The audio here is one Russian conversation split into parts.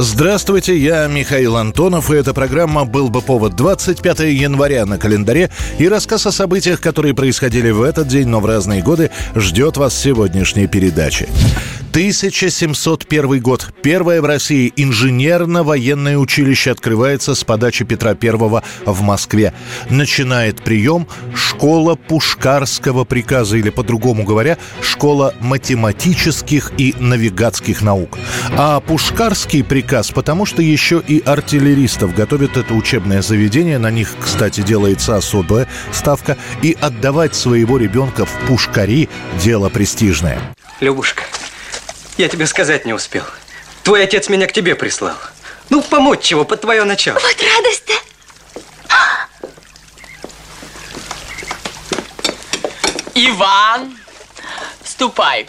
Здравствуйте, я Михаил Антонов, и эта программа «Был бы повод» 25 января на календаре, и рассказ о событиях, которые происходили в этот день, но в разные годы, ждет вас сегодняшней передаче. 1701 год. Первое в России инженерно-военное училище открывается с подачи Петра I в Москве. Начинает прием школа Пушкарского приказа, или по-другому говоря, школа математических и навигатских наук. А Пушкарский приказ, потому что еще и артиллеристов готовит это учебное заведение, на них, кстати, делается особая ставка, и отдавать своего ребенка в пушкари – дело престижное. Любушка, я тебе сказать не успел. Твой отец меня к тебе прислал. Ну, помочь чего, под твое начало. Вот радость-то. Иван, ступай.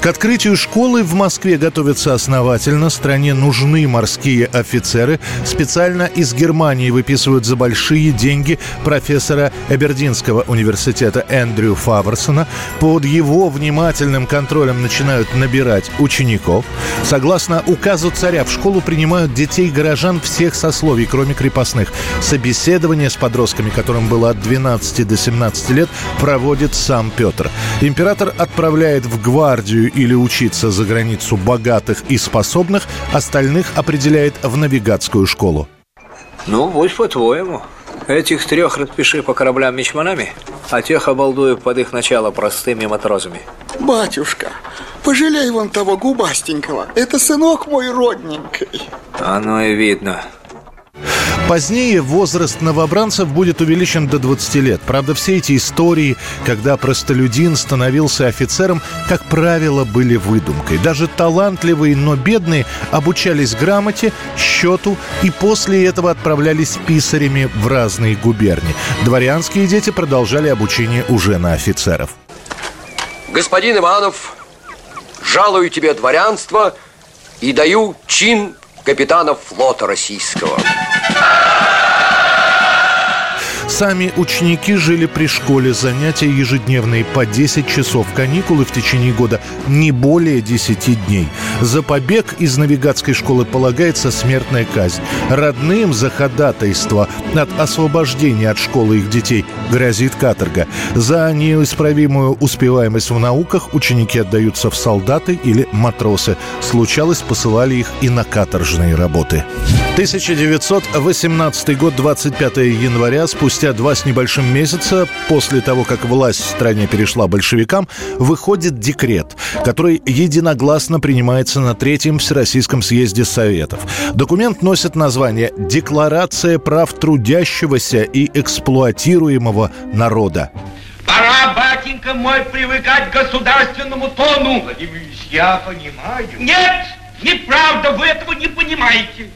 К открытию школы в Москве готовятся основательно. Стране нужны морские офицеры. Специально из Германии выписывают за большие деньги профессора Эбердинского университета Эндрю Фаверсона. Под его внимательным контролем начинают набирать учеников. Согласно указу царя, в школу принимают детей горожан всех сословий, кроме крепостных. Собеседование с подростками, которым было от 12 до 17 лет, проводит сам Петр. Император отправляет в гвардию или учиться за границу богатых и способных, остальных определяет в навигатскую школу. Ну, будь по-твоему. Этих трех распиши по кораблям мечманами, а тех обалдую под их начало простыми матросами. Батюшка, пожалей вон того губастенького. Это сынок мой родненький. Оно и видно. Позднее возраст новобранцев будет увеличен до 20 лет. Правда, все эти истории, когда простолюдин становился офицером, как правило, были выдумкой. Даже талантливые, но бедные обучались грамоте, счету и после этого отправлялись писарями в разные губернии. Дворянские дети продолжали обучение уже на офицеров. Господин Иванов, жалую тебе дворянство и даю чин капитана флота российского. Yeah! Сами ученики жили при школе, занятия ежедневные по 10 часов, каникулы в течение года не более 10 дней. За побег из навигатской школы полагается смертная казнь. Родным за ходатайство от освобождения от школы их детей грозит каторга. За неисправимую успеваемость в науках ученики отдаются в солдаты или матросы. Случалось, посылали их и на каторжные работы. 1918 год, 25 января, спустя два с небольшим месяца после того, как власть в стране перешла большевикам, выходит декрет, который единогласно принимается на Третьем Всероссийском съезде Советов. Документ носит название «Декларация прав трудящегося и эксплуатируемого народа». Пора, батенька мой, привыкать к государственному тону. Я понимаю. Нет, неправда, вы этого не понимаете.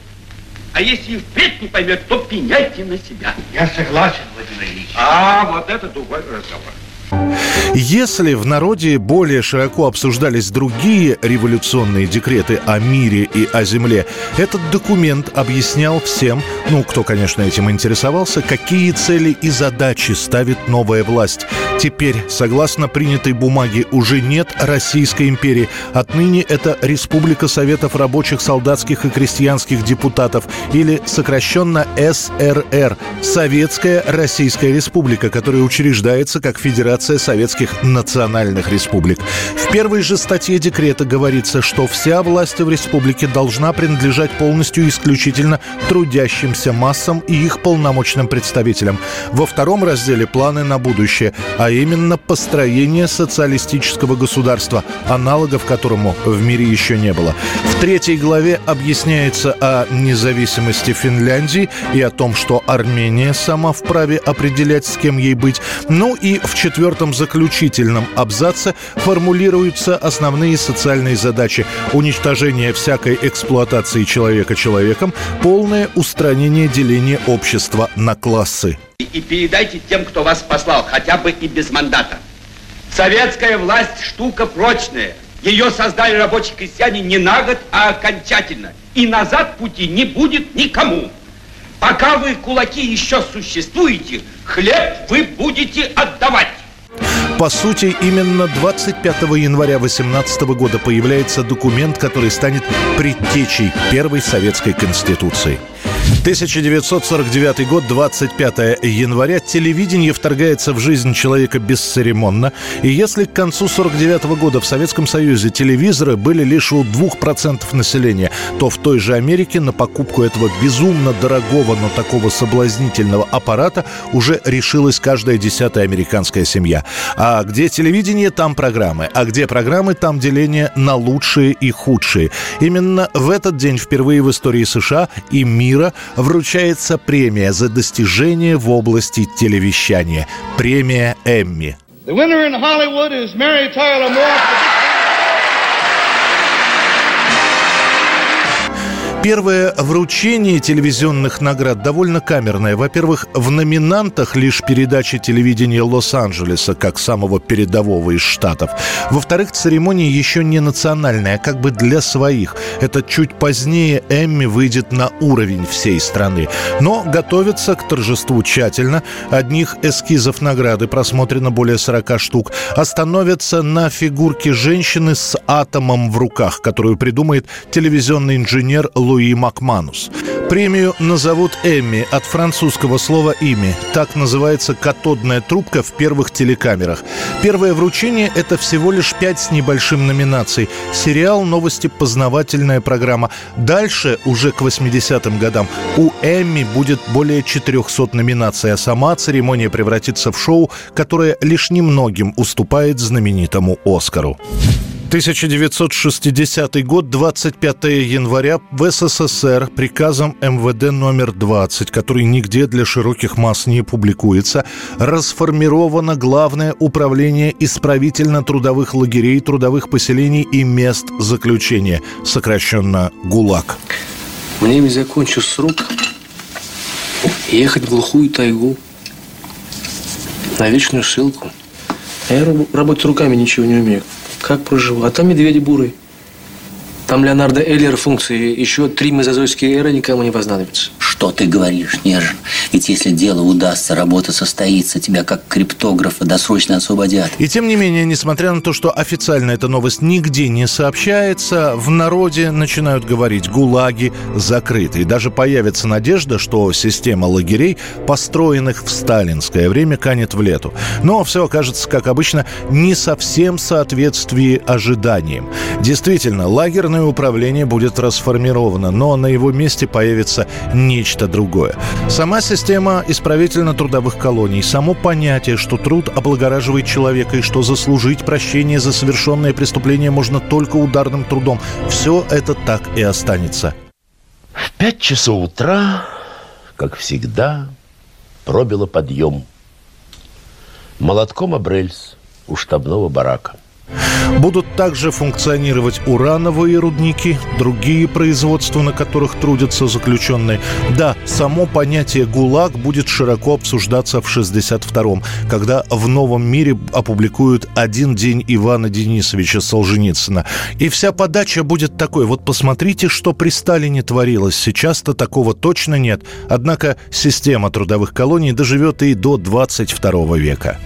А если и впредь не поймет, то пеняйте на себя. Я согласен, Владимир Ильич. А, вот это другой разговор. Если в народе более широко обсуждались другие революционные декреты о мире и о земле, этот документ объяснял всем, ну, кто, конечно, этим интересовался, какие цели и задачи ставит новая власть. Теперь, согласно принятой бумаге, уже нет Российской империи. Отныне это Республика Советов рабочих, солдатских и крестьянских депутатов, или сокращенно СРР, Советская Российская Республика, которая учреждается как Федерация Советских Национальных Республик. В первой же статье декрета говорится, что вся власть в республике должна принадлежать полностью исключительно трудящимся массам и их полномочным представителям. Во втором разделе планы на будущее, а именно построение социалистического государства, аналогов которому в мире еще не было. В третьей главе объясняется о независимости Финляндии и о том, что Армения сама вправе определять, с кем ей быть. Ну и в четвертом заключении заключительном абзаце формулируются основные социальные задачи уничтожение всякой эксплуатации человека человеком, полное устранение деления общества на классы. И передайте тем, кто вас послал, хотя бы и без мандата. Советская власть штука прочная. Ее создали рабочие крестьяне не на год, а окончательно. И назад пути не будет никому. Пока вы, кулаки, еще существуете, хлеб вы будете отдавать. По сути, именно 25 января 18 года появляется документ, который станет предтечей первой советской конституции. 1949 год, 25 января. Телевидение вторгается в жизнь человека бесцеремонно. И если к концу 49 года в Советском Союзе телевизоры были лишь у 2% населения, то в той же Америке на покупку этого безумно дорогого, но такого соблазнительного аппарата уже решилась каждая десятая американская семья. А где телевидение, там программы. А где программы, там деление на лучшие и худшие. Именно в этот день впервые в истории США и мира вручается премия за достижения в области телевещания. Премия Эмми. The winner in Hollywood is Mary Tyler Moore. Первое вручение телевизионных наград довольно камерное. Во-первых, в номинантах лишь передачи телевидения Лос-Анджелеса, как самого передового из штатов. Во-вторых, церемония еще не национальная, а как бы для своих. Это чуть позднее Эмми выйдет на уровень всей страны. Но готовится к торжеству тщательно. Одних эскизов награды просмотрено более 40 штук. Остановятся на фигурке женщины с атомом в руках, которую придумает телевизионный инженер Луи Луи Макманус. Премию назовут Эмми от французского слова «ими». Так называется катодная трубка в первых телекамерах. Первое вручение – это всего лишь пять с небольшим номинаций. Сериал, новости, познавательная программа. Дальше, уже к 80-м годам, у Эмми будет более 400 номинаций, а сама церемония превратится в шоу, которое лишь немногим уступает знаменитому «Оскару». 1960 год, 25 января в СССР приказом МВД номер 20, который нигде для широких масс не публикуется, расформировано Главное управление исправительно-трудовых лагерей, трудовых поселений и мест заключения, сокращенно ГУЛАГ. Мне не закончу срок ехать в глухую тайгу на вечную ссылку. Я работать руками ничего не умею. Как проживу? А там медведи бурые. Там Леонардо Эллер функции. Еще три мезозойские эры никому не вознадобится. Что ты говоришь, Нежин? Ведь если дело удастся, работа состоится, тебя как криптографа досрочно освободят. И тем не менее, несмотря на то, что официально эта новость нигде не сообщается, в народе начинают говорить «гулаги закрыты». И даже появится надежда, что система лагерей, построенных в сталинское время, канет в лету. Но все окажется, как обычно, не совсем в соответствии ожиданиям. Действительно, лагерное управление будет расформировано, но на его месте появится не нечто другое. Сама система исправительно-трудовых колоний, само понятие, что труд облагораживает человека и что заслужить прощение за совершенное преступление можно только ударным трудом, все это так и останется. В пять часов утра, как всегда, пробило подъем. Молотком об рельс у штабного барака. Будут также функционировать урановые рудники, другие производства, на которых трудятся заключенные. Да, само понятие «ГУЛАГ» будет широко обсуждаться в 62-м, когда в «Новом мире» опубликуют «Один день Ивана Денисовича Солженицына». И вся подача будет такой. Вот посмотрите, что при Сталине творилось. Сейчас-то такого точно нет. Однако система трудовых колоний доживет и до 22 века.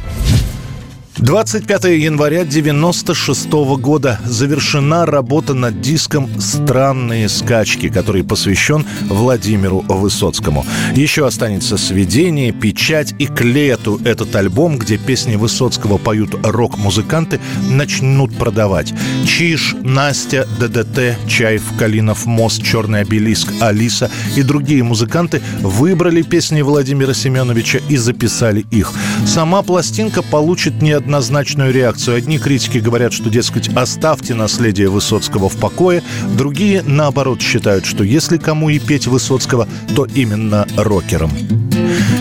25 января 96 года завершена работа над диском «Странные скачки», который посвящен Владимиру Высоцкому. Еще останется «Сведение», «Печать» и «К лету» этот альбом, где песни Высоцкого поют рок-музыканты, начнут продавать. Чиж, Настя, ДДТ, Чайф, Калинов, Мост, Черный обелиск, Алиса и другие музыканты выбрали песни Владимира Семеновича и записали их. Сама пластинка получит не одну неоднозначную реакцию. Одни критики говорят, что, дескать, оставьте наследие Высоцкого в покое. Другие, наоборот, считают, что если кому и петь Высоцкого, то именно рокерам.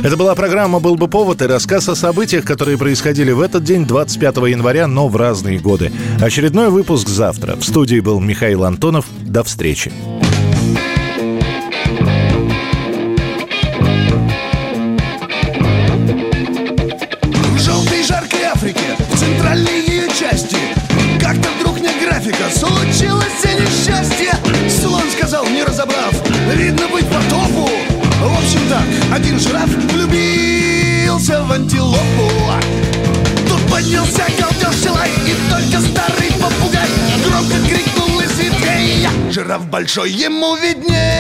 Это была программа «Был бы повод» и рассказ о событиях, которые происходили в этот день, 25 января, но в разные годы. Очередной выпуск завтра. В студии был Михаил Антонов. До встречи. Не разобрав, видно быть потопу В общем так, один жираф влюбился в антилопу. Тут поднялся галдеж лай, и только старый попугай Громко крикнул из ветвей. Жираф большой, ему видней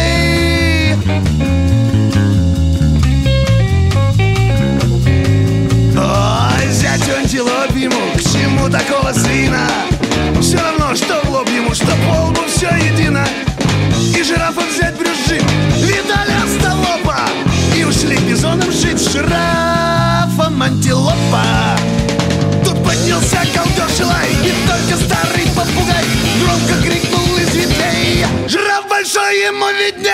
ему видней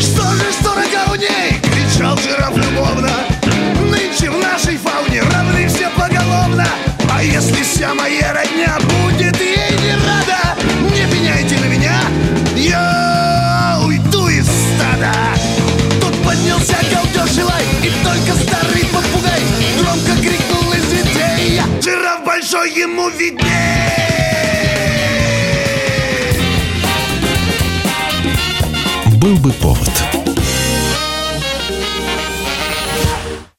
Что же, что рога у ней? Кричал жираф любовно. Нынче в нашей фауне равны все поголовно. А если вся моя родня Был бы повод.